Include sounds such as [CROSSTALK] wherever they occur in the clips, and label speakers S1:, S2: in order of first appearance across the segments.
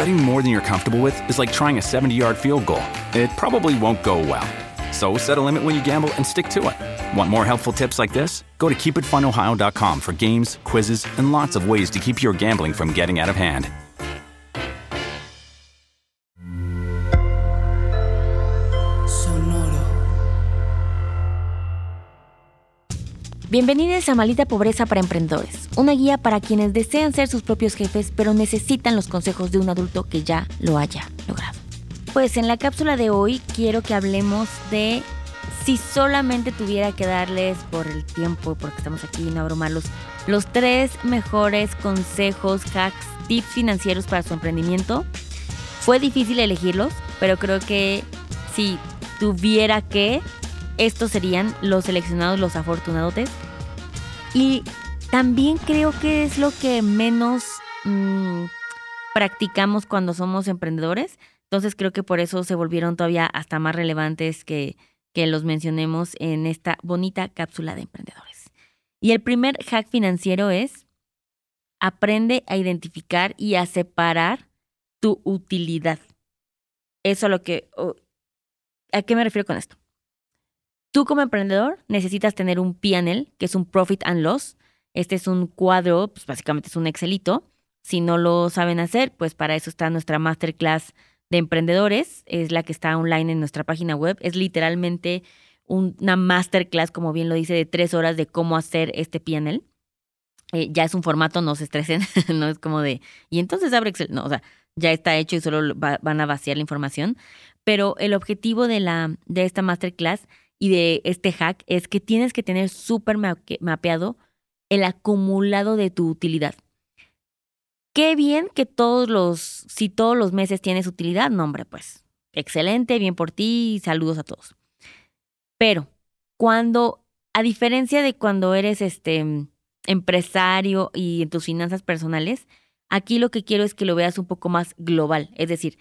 S1: Betting more than you're comfortable with is like trying a 70 yard field goal. It probably won't go well. So set a limit when you gamble and stick to it. Want more helpful tips like this? Go to keepitfunohio.com for games, quizzes, and lots of ways to keep your gambling from getting out of hand.
S2: Bienvenidos a Malita Pobreza para Emprendedores, una guía para quienes desean ser sus propios jefes pero necesitan los consejos de un adulto que ya lo haya logrado. Pues en la cápsula de hoy quiero que hablemos de si solamente tuviera que darles por el tiempo, porque estamos aquí no abrumarlos, los tres mejores consejos, hacks, tips financieros para su emprendimiento. Fue difícil elegirlos, pero creo que si tuviera que, estos serían los seleccionados, los afortunados. Y también creo que es lo que menos mmm, practicamos cuando somos emprendedores. Entonces creo que por eso se volvieron todavía hasta más relevantes que, que los mencionemos en esta bonita cápsula de emprendedores. Y el primer hack financiero es aprende a identificar y a separar tu utilidad. Eso es lo que... ¿A qué me refiero con esto? Tú como emprendedor necesitas tener un PNL, que es un Profit and Loss. Este es un cuadro, pues básicamente es un Excelito. Si no lo saben hacer, pues para eso está nuestra masterclass de emprendedores. Es la que está online en nuestra página web. Es literalmente una masterclass, como bien lo dice, de tres horas de cómo hacer este PNL. Eh, ya es un formato, no se estresen, [LAUGHS] no es como de, y entonces abre Excel. No, o sea, ya está hecho y solo van a vaciar la información. Pero el objetivo de, la, de esta masterclass y de este hack es que tienes que tener súper mapeado el acumulado de tu utilidad. Qué bien que todos los, si todos los meses tienes utilidad, no hombre, pues excelente, bien por ti, saludos a todos. Pero cuando, a diferencia de cuando eres este empresario y en tus finanzas personales, aquí lo que quiero es que lo veas un poco más global. Es decir,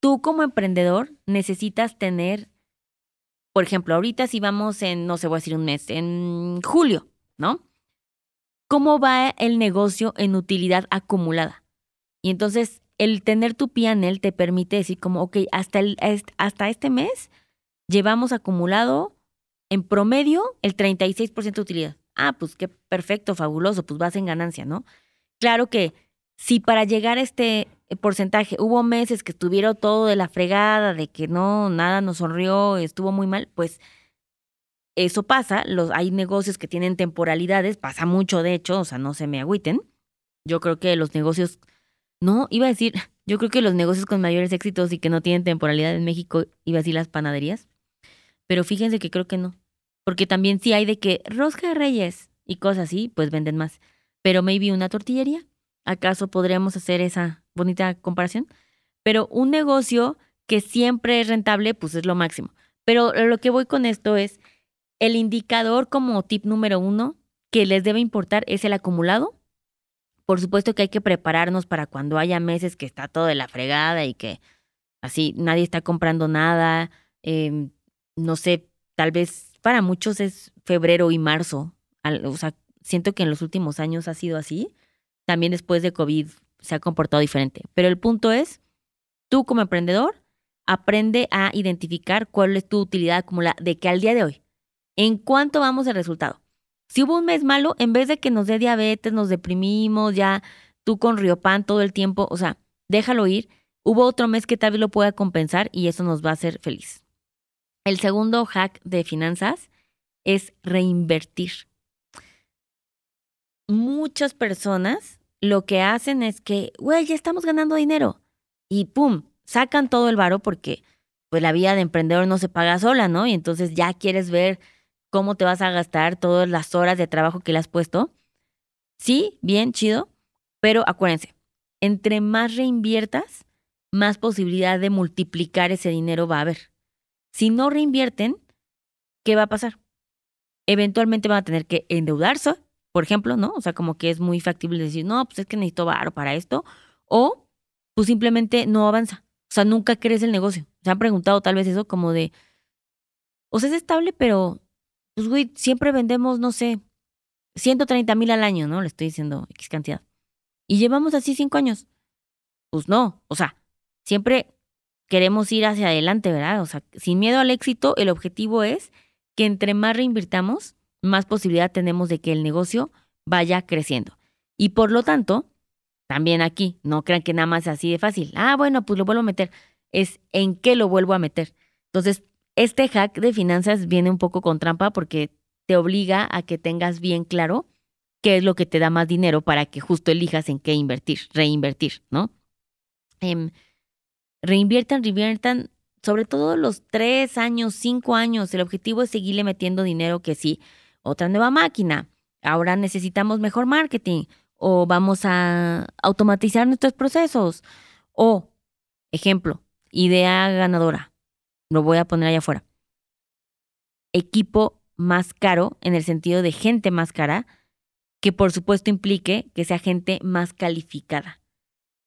S2: tú como emprendedor necesitas tener por ejemplo, ahorita si vamos en, no sé, voy a decir un mes, en julio, ¿no? ¿Cómo va el negocio en utilidad acumulada? Y entonces el tener tu PNL te permite decir como, ok, hasta, el, hasta este mes llevamos acumulado en promedio el 36% de utilidad. Ah, pues qué perfecto, fabuloso, pues vas en ganancia, ¿no? Claro que si para llegar a este porcentaje. Hubo meses que estuvieron todo de la fregada, de que no, nada nos sonrió, estuvo muy mal, pues eso pasa. Los, hay negocios que tienen temporalidades, pasa mucho de hecho, o sea, no se me agüiten. Yo creo que los negocios, no, iba a decir, yo creo que los negocios con mayores éxitos y que no tienen temporalidad en México, iba a decir las panaderías, pero fíjense que creo que no. Porque también sí hay de que rosca de reyes y cosas así, pues venden más. Pero maybe una tortillería, ¿acaso podríamos hacer esa bonita comparación. Pero un negocio que siempre es rentable, pues es lo máximo. Pero lo que voy con esto es, el indicador como tip número uno que les debe importar es el acumulado. Por supuesto que hay que prepararnos para cuando haya meses que está todo de la fregada y que así nadie está comprando nada. Em, no sé, tal vez para muchos es febrero y marzo. o sea, siento que en los últimos años ha sido así. También después de COVID se ha comportado diferente. Pero el punto es, tú como emprendedor, aprende a identificar cuál es tu utilidad acumulada de que al día de hoy, en cuánto vamos el resultado. Si hubo un mes malo, en vez de que nos dé diabetes, nos deprimimos, ya tú con Riopan todo el tiempo, o sea, déjalo ir. Hubo otro mes que tal vez lo pueda compensar y eso nos va a hacer feliz. El segundo hack de finanzas es reinvertir. Muchas personas lo que hacen es que, güey, ya estamos ganando dinero. Y pum, sacan todo el varo porque pues la vida de emprendedor no se paga sola, ¿no? Y entonces ya quieres ver cómo te vas a gastar todas las horas de trabajo que le has puesto. Sí, bien, chido, pero acuérdense, entre más reinviertas, más posibilidad de multiplicar ese dinero va a haber. Si no reinvierten, ¿qué va a pasar? Eventualmente van a tener que endeudarse, por ejemplo, ¿no? O sea, como que es muy factible decir, no, pues es que necesito varo para esto. O, pues simplemente no avanza. O sea, nunca crece el negocio. Se han preguntado tal vez eso como de, o sea, es estable, pero, pues, güey, siempre vendemos, no sé, 130 mil al año, ¿no? Le estoy diciendo X cantidad. Y llevamos así cinco años. Pues no, o sea, siempre queremos ir hacia adelante, ¿verdad? O sea, sin miedo al éxito, el objetivo es que entre más reinvirtamos, más posibilidad tenemos de que el negocio vaya creciendo. Y por lo tanto, también aquí, no crean que nada más es así de fácil. Ah, bueno, pues lo vuelvo a meter. Es en qué lo vuelvo a meter. Entonces, este hack de finanzas viene un poco con trampa porque te obliga a que tengas bien claro qué es lo que te da más dinero para que justo elijas en qué invertir, reinvertir, ¿no? Em, reinviertan, reinviertan, sobre todo los tres años, cinco años. El objetivo es seguirle metiendo dinero que sí, otra nueva máquina, ahora necesitamos mejor marketing o vamos a automatizar nuestros procesos o, ejemplo, idea ganadora, lo voy a poner allá afuera. Equipo más caro en el sentido de gente más cara, que por supuesto implique que sea gente más calificada.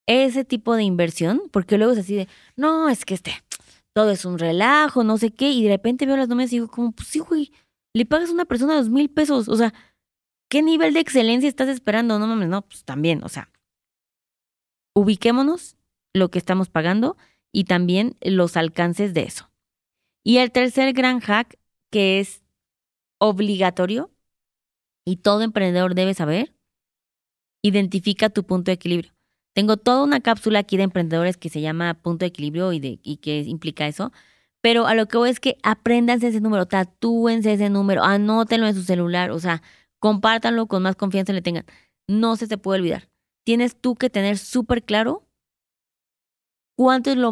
S2: Ese tipo de inversión, porque luego es así de, no, es que este, todo es un relajo, no sé qué, y de repente veo las números y digo como, pues sí, güey, le pagas a una persona dos mil pesos, o sea, ¿qué nivel de excelencia estás esperando? No mames, no, pues también, o sea, ubiquémonos lo que estamos pagando y también los alcances de eso. Y el tercer gran hack, que es obligatorio y todo emprendedor debe saber, identifica tu punto de equilibrio. Tengo toda una cápsula aquí de emprendedores que se llama punto de equilibrio y, de, y que implica eso. Pero a lo que voy es que apréndanse ese número, tatúense ese número, anótenlo en su celular, o sea, compártanlo con más confianza le tengan. No se te puede olvidar. Tienes tú que tener súper claro cuánto es lo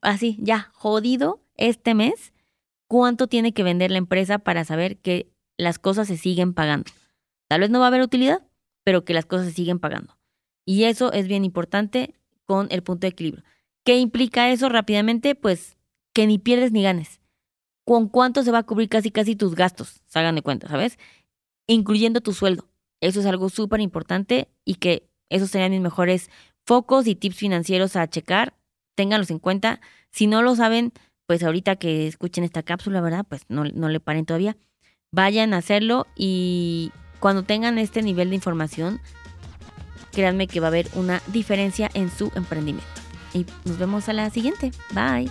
S2: así, ya jodido este mes, cuánto tiene que vender la empresa para saber que las cosas se siguen pagando. Tal vez no va a haber utilidad, pero que las cosas se siguen pagando. Y eso es bien importante con el punto de equilibrio. ¿Qué implica eso rápidamente? Pues que ni pierdes ni ganes. ¿Con cuánto se va a cubrir casi casi tus gastos? Hagan de cuenta, ¿sabes? Incluyendo tu sueldo. Eso es algo súper importante y que esos serían mis mejores focos y tips financieros a checar. Ténganlos en cuenta. Si no lo saben, pues ahorita que escuchen esta cápsula, ¿verdad? Pues no, no le paren todavía. Vayan a hacerlo y cuando tengan este nivel de información, créanme que va a haber una diferencia en su emprendimiento. Y nos vemos a la siguiente. Bye.